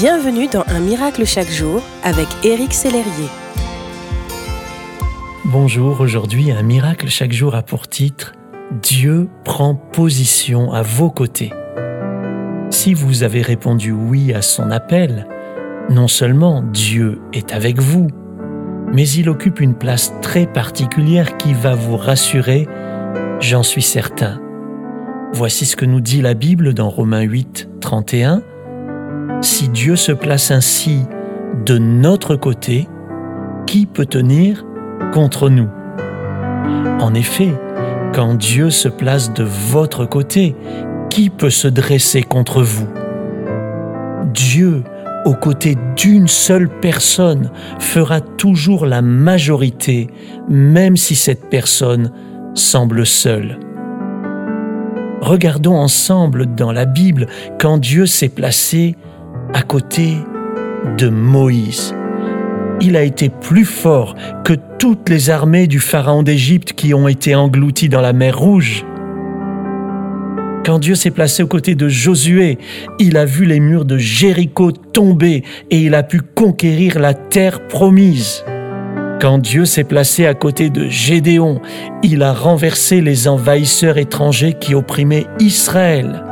Bienvenue dans Un miracle chaque jour avec Éric Sellerier. Bonjour, aujourd'hui Un miracle chaque jour a pour titre Dieu prend position à vos côtés. Si vous avez répondu oui à son appel, non seulement Dieu est avec vous, mais il occupe une place très particulière qui va vous rassurer, j'en suis certain. Voici ce que nous dit la Bible dans Romains 8, 31. Dieu se place ainsi de notre côté, qui peut tenir contre nous? En effet, quand Dieu se place de votre côté, qui peut se dresser contre vous? Dieu, aux côtés d'une seule personne, fera toujours la majorité, même si cette personne semble seule. Regardons ensemble dans la Bible quand Dieu s'est placé à côté de Moïse. Il a été plus fort que toutes les armées du Pharaon d'Égypte qui ont été englouties dans la mer Rouge. Quand Dieu s'est placé aux côtés de Josué, il a vu les murs de Jéricho tomber et il a pu conquérir la terre promise. Quand Dieu s'est placé à côté de Gédéon, il a renversé les envahisseurs étrangers qui opprimaient Israël.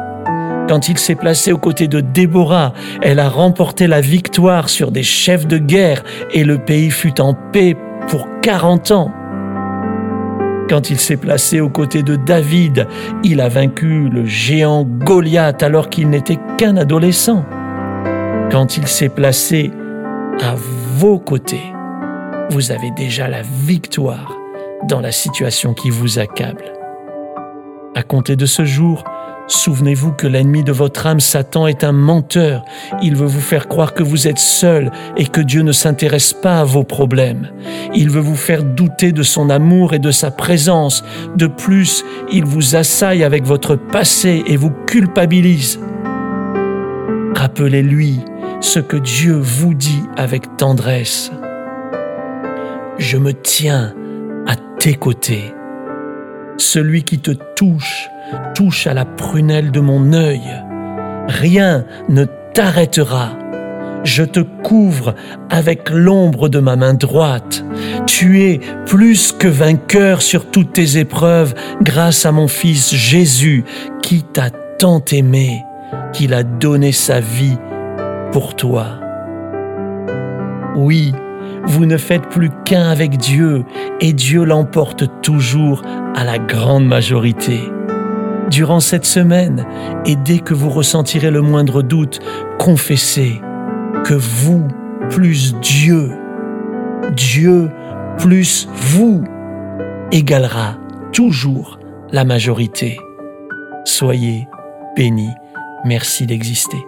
Quand il s'est placé aux côtés de Déborah, elle a remporté la victoire sur des chefs de guerre et le pays fut en paix pour 40 ans. Quand il s'est placé aux côtés de David, il a vaincu le géant Goliath alors qu'il n'était qu'un adolescent. Quand il s'est placé à vos côtés, vous avez déjà la victoire dans la situation qui vous accable. À compter de ce jour, souvenez-vous que l'ennemi de votre âme, Satan, est un menteur. Il veut vous faire croire que vous êtes seul et que Dieu ne s'intéresse pas à vos problèmes. Il veut vous faire douter de son amour et de sa présence. De plus, il vous assaille avec votre passé et vous culpabilise. Rappelez-lui ce que Dieu vous dit avec tendresse je me tiens à tes côtés. Celui qui te touche, touche à la prunelle de mon œil. Rien ne t'arrêtera. Je te couvre avec l'ombre de ma main droite. Tu es plus que vainqueur sur toutes tes épreuves grâce à mon Fils Jésus qui t'a tant aimé, qu'il a donné sa vie pour toi. Oui, vous ne faites plus qu'un avec Dieu et Dieu l'emporte toujours à la grande majorité. Durant cette semaine, et dès que vous ressentirez le moindre doute, confessez que vous plus Dieu, Dieu plus vous, égalera toujours la majorité. Soyez bénis. Merci d'exister.